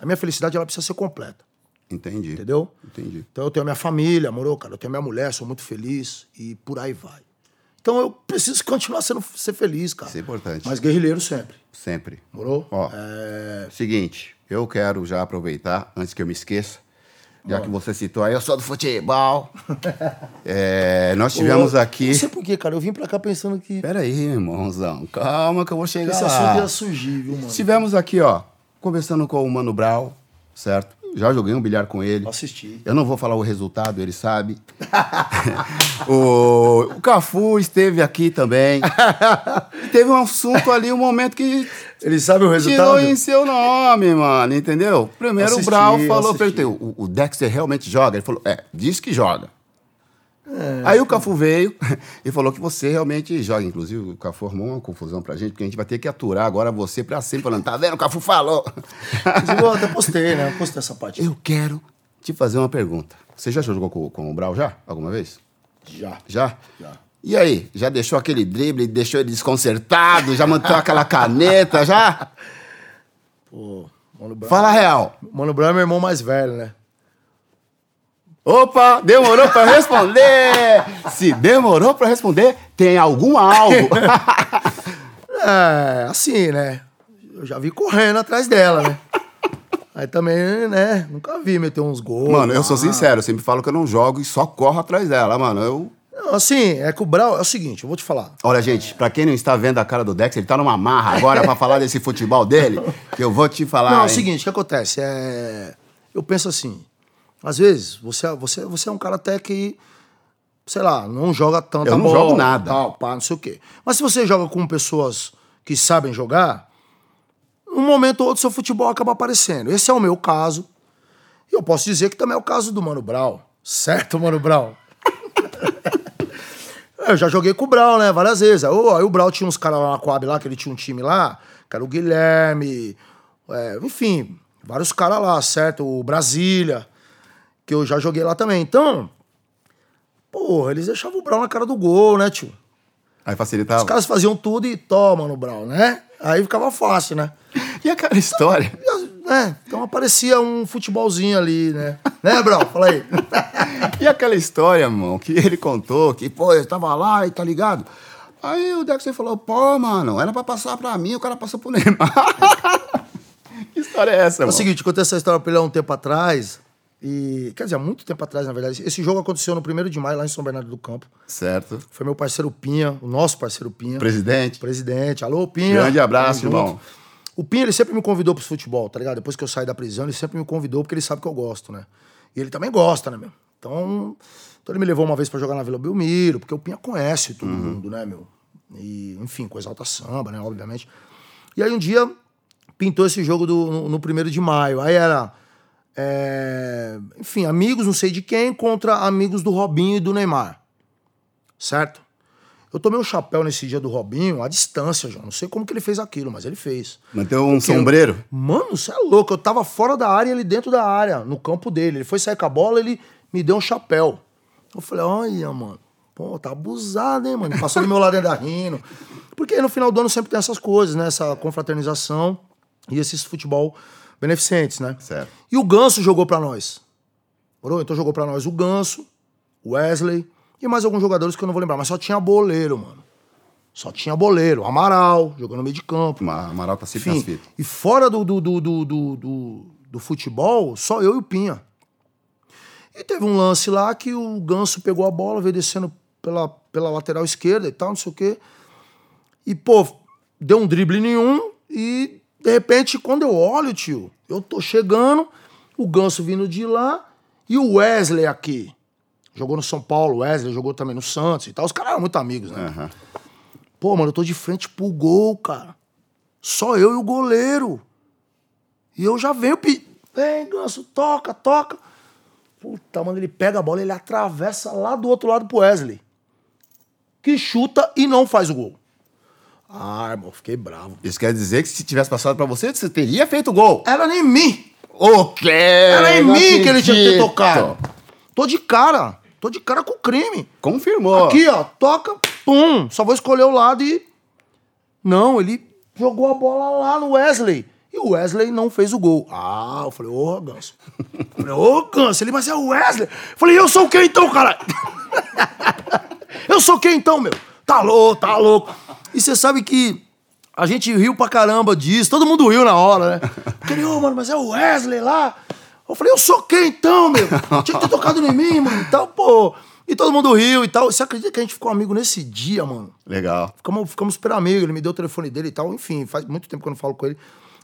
A minha felicidade ela precisa ser completa, Entendi. entendeu? Entendi. Então eu tenho a minha família, morou, cara? Eu tenho a minha mulher, sou muito feliz e por aí vai. Então eu preciso continuar sendo ser feliz, cara. Isso é importante. Mas guerrilheiro sempre, Sempre. morou? Ó, É, seguinte, eu quero já aproveitar, antes que eu me esqueça, já que você citou aí, eu sou do futebol. É, nós tivemos Ô, aqui. Não sei por quê, cara. Eu vim pra cá pensando que Pera aí, irmãozão. Calma que eu vou chegar esse lá. assunto ia surgir, viu, mano? Estivemos aqui, ó, conversando com o Mano Brown, certo? Já joguei um bilhar com ele. Eu assisti. Eu não vou falar o resultado, ele sabe. o, o Cafu esteve aqui também. Teve um assunto ali, um momento que Ele sabe o resultado? tirou em seu nome, mano, entendeu? Primeiro Assisti, o Brown falou, assisti. perguntei, o, o Dexter realmente joga? Ele falou, é, diz que joga. É. Aí o Cafu veio e falou que você realmente joga. Inclusive, o Cafu arrumou uma confusão pra gente, porque a gente vai ter que aturar agora você pra sempre, falando, tá vendo? O Cafu falou. Eu até postei, né? Eu postei essa parte. Eu quero te fazer uma pergunta. Você já jogou com, com o Brau já? Alguma vez? Já. Já? Já. E aí? Já deixou aquele drible, deixou ele desconcertado? Já montou aquela caneta? Já? Pô, Mano Brown. Fala a real. Mano Brown é meu irmão mais velho, né? Opa, demorou pra responder! Se demorou pra responder, tem algum algo. É, assim, né? Eu já vi correndo atrás dela, né? Aí também, né? Nunca vi meter uns gols. Mano, eu sou sincero, eu sempre falo que eu não jogo e só corro atrás dela, mano. Eu. Não, assim, é que o Brau... É o seguinte, eu vou te falar. Olha, gente, pra quem não está vendo a cara do Dex, ele tá numa marra agora pra falar desse futebol dele, que eu vou te falar. Não, é o hein? seguinte, o que acontece? É... Eu penso assim, Às vezes, você, você, você é um cara até que, sei lá, não joga tanta Eu não bola. jogo nada. Tal, pá, não sei o quê. Mas se você joga com pessoas que sabem jogar, um momento ou outro seu futebol acaba aparecendo. Esse é o meu caso. E eu posso dizer que também é o caso do Mano Brown. Certo, Mano Brown? eu já joguei com o Brown, né? Várias vezes. Aí, o- aí o Brown tinha uns caras lá na Coab lá, que ele tinha um time lá, que era o Guilherme, é, enfim, vários caras lá, certo? O Brasília, que eu já joguei lá também. Então, porra, eles deixavam o Brown na cara do gol, né, tio? Aí facilitava. Os caras faziam tudo e toma no Brown, né? Aí ficava fácil, né? E aquela história? É, então aparecia um futebolzinho ali, né? Né, Brown? Fala aí. E aquela história, mano, que ele contou, que, pô, eu tava lá e tá ligado? Aí o Dexter falou, pô, mano, era pra passar pra mim, o cara passou pro Neymar. que história é essa, É o mano? seguinte, contei essa história pra ele há um tempo atrás. E, quer dizer, há muito tempo atrás, na verdade. Esse jogo aconteceu no 1 de maio, lá em São Bernardo do Campo. Certo. Foi meu parceiro Pinha, o nosso parceiro Pinha. Presidente. Presidente. Alô, Pinha. Grande abraço, junto. irmão. O Pinha, ele sempre me convidou pro futebol, tá ligado? Depois que eu saí da prisão, ele sempre me convidou porque ele sabe que eu gosto, né? E ele também gosta, né, meu? Então, então ele me levou uma vez pra jogar na Vila Belmiro, porque o Pinha conhece todo mundo, né, meu? E, enfim, com Exalta Samba, né, obviamente. E aí um dia pintou esse jogo do, no, no primeiro de maio. Aí era, é, enfim, amigos não sei de quem contra amigos do Robinho e do Neymar. Certo? Eu tomei um chapéu nesse dia do Robinho à distância, já. Não sei como que ele fez aquilo, mas ele fez. Manteu um Porque sombreiro? Mano, você é louco. Eu tava fora da área e ele dentro da área, no campo dele. Ele foi sair com a bola, ele me deu um chapéu. Eu falei, olha, mano. Pô, tá abusado, hein, mano? Passou do meu lado ainda rindo. Porque no final do ano sempre tem essas coisas, né? Essa confraternização e esses futebol beneficentes, né? Certo. E o Ganso jogou pra nós. Morou? Então jogou pra nós o Ganso, o Wesley e mais alguns jogadores que eu não vou lembrar. Mas só tinha boleiro, mano. Só tinha boleiro. Amaral, jogou no meio de campo. Ma- Amaral tá sempre Enfim, e fora do, do, do, do, do, do- do futebol, só eu e o Pinha. E teve um lance lá que o Ganso pegou a bola, veio descendo pela, pela lateral esquerda e tal, não sei o quê. E, pô, deu um drible nenhum e, de repente, quando eu olho, tio, eu tô chegando, o Ganso vindo de lá e o Wesley aqui. Jogou no São Paulo, o Wesley jogou também no Santos e tal. Os caras eram muito amigos, né? Aham. Pô, mano, eu tô de frente pro gol, cara. Só eu e o goleiro. E eu já venho pe... Vem, Ganso, toca, toca. Puta, mano, ele pega a bola, ele atravessa lá do outro lado pro Wesley. Que chuta e não faz o gol. Ah, irmão, fiquei bravo. Isso quer dizer que se tivesse passado pra você, você teria feito o gol. Era em mim. O quê? Era em Não mim que ele tinha que ter acredito. tocado. Tô de cara. Tô de cara com o crime. Confirmou. Aqui, ó, toca, pum. Só vou escolher o lado e. Não, ele jogou a bola lá no Wesley. E o Wesley não fez o gol. Ah, eu falei, ô, Ganso. Eu falei, ô, Ganso. Ele, mas é o Wesley. Eu falei, eu sou quem então, cara? eu sou quem então, meu? Tá louco, tá louco. E você sabe que a gente riu pra caramba disso. Todo mundo riu na hora, né? Falei, ô, mano, mas é o Wesley lá. Eu falei, eu sou quem então, meu? Tinha que ter tocado em mim, mano. E tal, pô. E todo mundo riu e tal. Você acredita que a gente ficou amigo nesse dia, mano? Legal. Ficamos, ficamos super amigos, ele me deu o telefone dele e tal. Enfim, faz muito tempo que eu não falo com ele.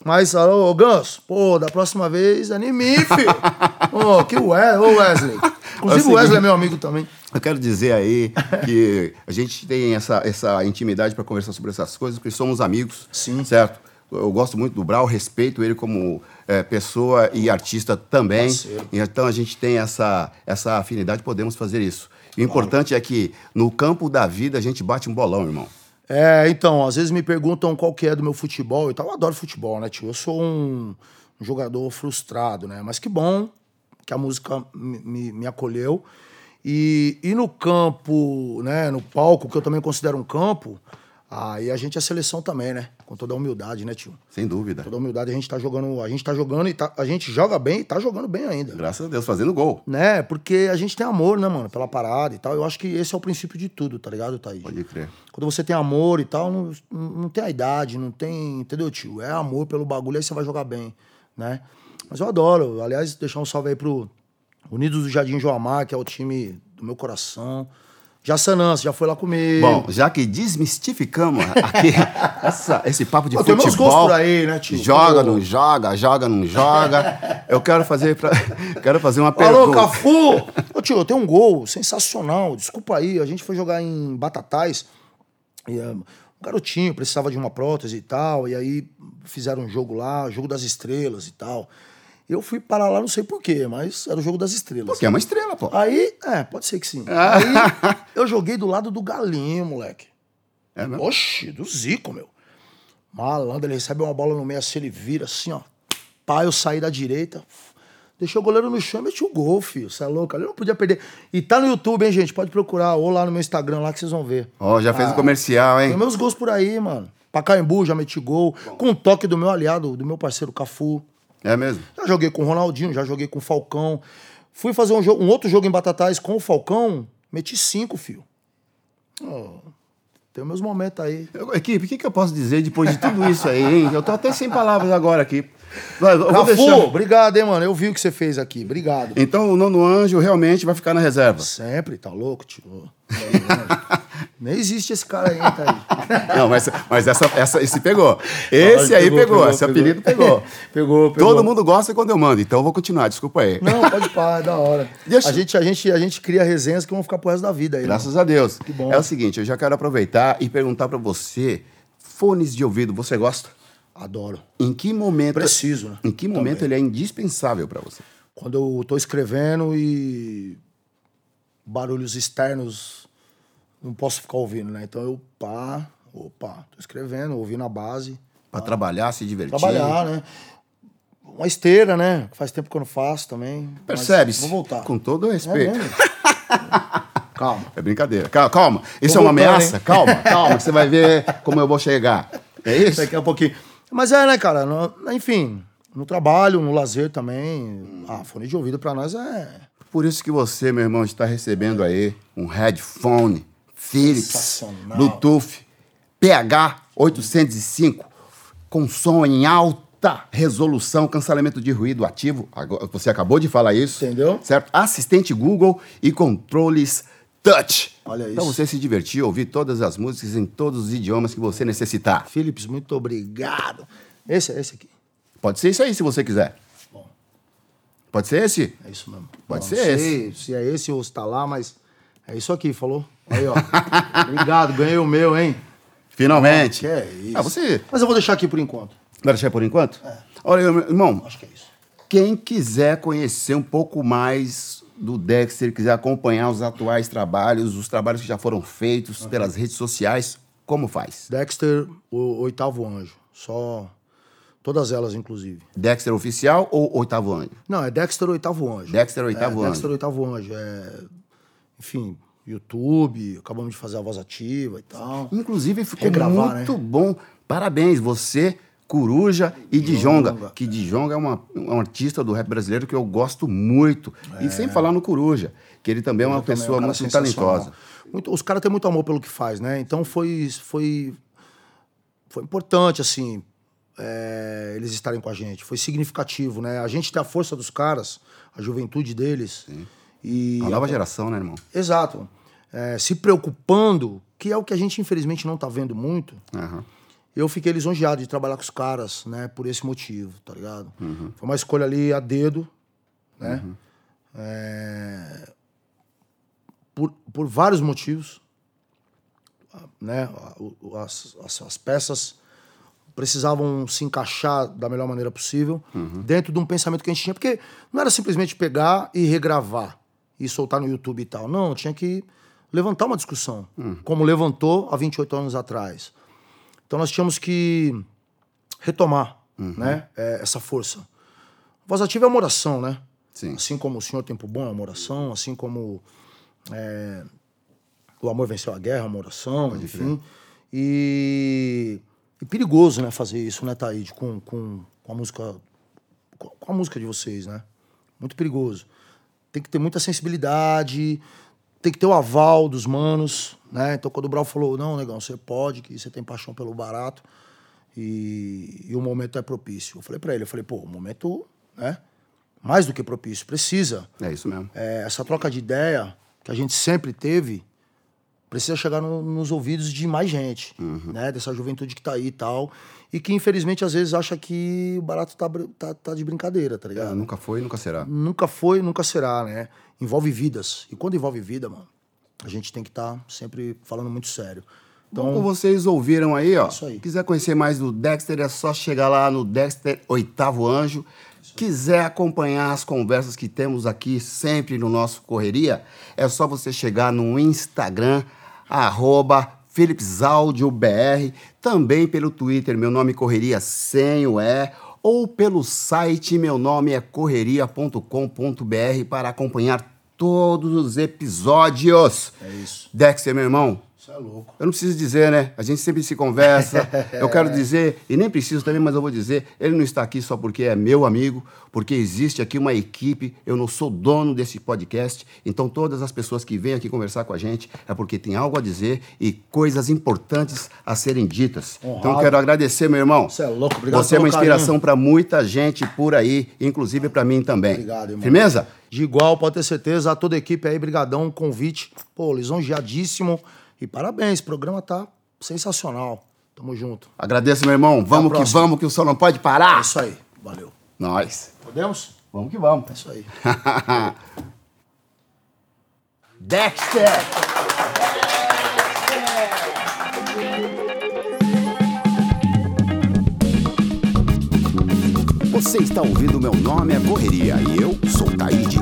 Mas, ô, Ganso, pô, da próxima vez é em mim, filho. Ô, que Wesley, ô Wesley. Inclusive É o o Wesley é meu amigo também. Eu quero dizer aí que a gente tem essa, essa intimidade para conversar sobre essas coisas, porque somos amigos. Sim. Certo? Eu gosto muito do Brau, respeito ele como é, pessoa e artista também. Parceiro. Então a gente tem essa, essa afinidade, podemos fazer isso. O importante é que no campo da vida a gente bate um bolão, irmão. É, então, às vezes me perguntam qual que é do meu futebol e tal. Eu adoro futebol, né, tio? Eu sou um, um jogador frustrado, né? Mas que bom que a música me, me, me acolheu. E, e no campo, né, no palco, que eu também considero um campo, aí a gente é seleção também, né? Com toda a humildade, né, tio? Sem dúvida. Toda a humildade, a gente tá jogando, a gente tá jogando e tá, a gente joga bem e tá jogando bem ainda. Graças a Deus, fazendo gol. Né? Porque a gente tem amor, né, mano, pela parada e tal. Eu acho que esse é o princípio de tudo, tá ligado, Thaís? Pode crer. Quando você tem amor e tal, não, não tem a idade, não tem. Entendeu, tio? É amor pelo bagulho, aí você vai jogar bem, né? Mas eu adoro. Aliás, deixar um salve aí pro Unidos do Jardim Joamar, que é o time do meu coração. Já Sanança, já foi lá comigo. Bom, já que desmistificamos aqui essa- esse papo de Pô, tem meus futebol. gostos por aí, né, tio? Joga, Pô. não joga, joga, não joga. eu quero fazer, pra, quero fazer uma Alô, pergunta. Cafu! Ô, tio, tem um gol sensacional. Desculpa aí, a gente foi jogar em Batatais. E, ah, um garotinho precisava de uma prótese e tal. E aí fizeram um jogo lá, jogo das estrelas e tal. Eu fui parar lá, não sei porquê, mas era o jogo das estrelas. Porque é uma estrela, pô. Aí, é, pode ser que sim. Aí eu joguei do lado do Galinho, moleque. É mesmo? Oxi, do Zico, meu. Malandro, ele recebe uma bola no meio assim, ele vira assim, ó. Pá, eu saí da direita. Deixou o goleiro no chão e meti o gol, filho. Você é louco? Ali eu não podia perder. E tá no YouTube, hein, gente? Pode procurar. Ou lá no meu Instagram, lá que vocês vão ver. Ó, já fez o comercial, hein? Tem meus gols por aí, mano. Pacaembu, já meti gol. Com o toque do meu aliado, do meu parceiro Cafu. É mesmo? Já joguei com o Ronaldinho, já joguei com o Falcão. Fui fazer um, jogo, um outro jogo em Batatais com o Falcão, meti cinco, filho. Ó, tem meus momentos aí. Eu- Equipe, o que, que eu posso dizer depois de tudo isso aí, hein? Eu tô até sem palavras agora aqui. Cafu, deixar- obrigado, hein, mano. Eu vi o que você fez aqui. Obrigado. Então o nono anjo realmente vai ficar na reserva. Sempre, tá louco, tio? Nem existe esse cara aí, tá aí. Não, mas, mas essa, essa, esse pegou. Esse aí pegou, esse apelido pegou. Pegou, pegou. Todo mundo gosta quando eu mando, então eu vou continuar, desculpa aí. Não, pode parar, é da hora. Deixa- A, gente, a, gente, a gente cria resenhas que vão ficar pro resto da vida aí. né? Graças a Deus. Que bom. É o seguinte, eu já quero aproveitar e perguntar pra você, fones de ouvido, você gosta? Adoro. Em que momento... Preciso, né? Em que momento ele é indispensável pra você? Quando eu tô escrevendo e barulhos externos não posso ficar ouvindo, né? Então eu, pá, opa, tô escrevendo, ouvindo a base. Pra trabalhar, se divertir? Trabalhar, né? Uma esteira, né? Faz tempo que eu não faço também. Percebe-se? Vou voltar. Com todo o É respeito. mesmo? Calma. É brincadeira. Calma, calma. Isso é uma ameaça? hein? Calma, calma, que você vai ver como eu vou chegar. É isso? Daqui a pouquinho. Mas é, né, cara? no- enfim, no trabalho, no lazer também. Ah, fone de ouvido pra nós é Por isso que você, meu irmão, está recebendo aí um headphone Philips. Bluetooth PH805 com som em alta resolução, cancelamento de ruído ativo. Agora, você acabou de falar isso. Entendeu? Certo? Assistente Google e controles touch. Olha Então isso. você se divertir, ouvir todas as músicas em todos os idiomas que você necessitar. Philips, muito obrigado. Esse é esse aqui. Pode ser isso aí se você quiser. Bom. Pode ser esse? É isso mesmo. Pode Não ser sei se é esse ou se tá lá, mas é isso aqui, falou? Aí, ó. obrigado, ganhei o meu, hein? Finalmente. Que é isso. Ah, você Mas eu vou deixar aqui por enquanto. vai deixar por enquanto? Olha, meu irmão, Acho que é isso. quem quiser conhecer um pouco mais do Dexter, quiser acompanhar os atuais trabalhos, os trabalhos que já foram feitos pelas redes sociais, como faz? Dexter, o oitavo anjo. Só. Todas elas, inclusive. Dexter Oficial ou Oitavo Anjo? Não, é Dexter Oitavo Anjo. Dexter Oitavo é, Anjo. Dexter Oitavo Anjo. É, enfim, YouTube, acabamos de fazer a voz ativa e tal. Inclusive ficou Regravar, muito né? bom. Parabéns, você, Coruja e Djonga. Djonga, Que Djonga é uma, um artista do rap brasileiro que eu gosto muito. E sem falar no Coruja, que ele também é uma Também é um pessoa cara muito talentosa. Muito- os caras têm muito amor pelo que faz, né? Então foi, foi, foi importante, assim, é, eles estarem com a gente. Foi significativo, né? A gente tem a força dos caras, a juventude deles. E A nova geração, né, irmão? Exato. É, se preocupando, que é o que a gente infelizmente não tá vendo muito. Aham. Eu fiquei lisonjeado de trabalhar com os caras, né? Por esse motivo, tá ligado? Foi uma escolha ali a dedo, né? É, por, por vários motivos, né? As, as, as peças precisavam se encaixar da melhor maneira possível dentro de um pensamento que a gente tinha, porque não era simplesmente pegar e regravar e soltar no YouTube e tal. Não, tinha que levantar uma discussão, como levantou há 28 anos atrás. Então nós tínhamos que retomar né, é, essa força. Voz ativa é uma oração, né? Sim. Assim como o Senhor Tempo Bom é uma oração, assim como é, o amor venceu a guerra é uma oração, enfim. E, e perigoso, né, fazer isso, né, Taíde, com, com, com a música com a música de vocês, né? Muito perigoso. Tem que ter muita sensibilidade, tem que ter o aval dos manos, né? Então quando o Brau falou, não, negão, você pode, que você tem paixão pelo barato e, e o momento é propício. Eu falei pra ele, eu falei, pô, o momento, né? Mais do que propício, precisa. É isso mesmo. É, essa troca de ideia que a gente sempre teve precisa chegar no- nos ouvidos de mais gente, Uhum. né? Dessa juventude que tá aí e tal. E que, infelizmente, às vezes acha que o barato tá, tá, tá de brincadeira, tá ligado? Ah, nunca foi nunca será. Nunca foi, nunca será, né? Envolve vidas. E quando envolve vida, mano, a gente tem que estar sempre falando muito sério. Então, como vocês ouviram aí, ó. Isso aí. Quiser conhecer mais do Dexter, é só chegar lá no Dexter Oitavo Anjo. Quiser acompanhar as conversas que temos aqui sempre no nosso Correria, é só você chegar no Instagram, arroba PhilipsAudioBR, também pelo Twitter, meu nome Correria sem o E, ou pelo site meu nome é correria.com.br para acompanhar todos os episódios. É isso. Dexter, meu irmão, Isso é louco. eu não preciso dizer, né? A gente sempre se conversa. Eu quero dizer, e nem preciso também, mas eu vou dizer, ele não está aqui só porque é meu amigo, porque existe aqui uma equipe. Eu não sou dono desse podcast. Então, todas as pessoas que vêm aqui conversar com a gente é porque tem algo a dizer e coisas importantes a serem ditas. Então, eu Honrado. quero agradecer, meu irmão. Você é louco, obrigado Você é uma inspiração para muita gente por aí, inclusive para mim também. Obrigado, irmão. Firmeza? De igual, pode ter certeza. A toda a equipe aí, brigadão, convite. Pô, lisonjeadíssimo. E parabéns, o programa tá sensacional. Tamo junto. Agradeço, meu irmão. Vamos que vamos, que o sol não pode É parar. isso aí. Valeu. Nós. Podemos? Vamos que vamos. É isso aí. Dexter! Você está ouvindo Meu Nome é Correria e eu sou Taíde.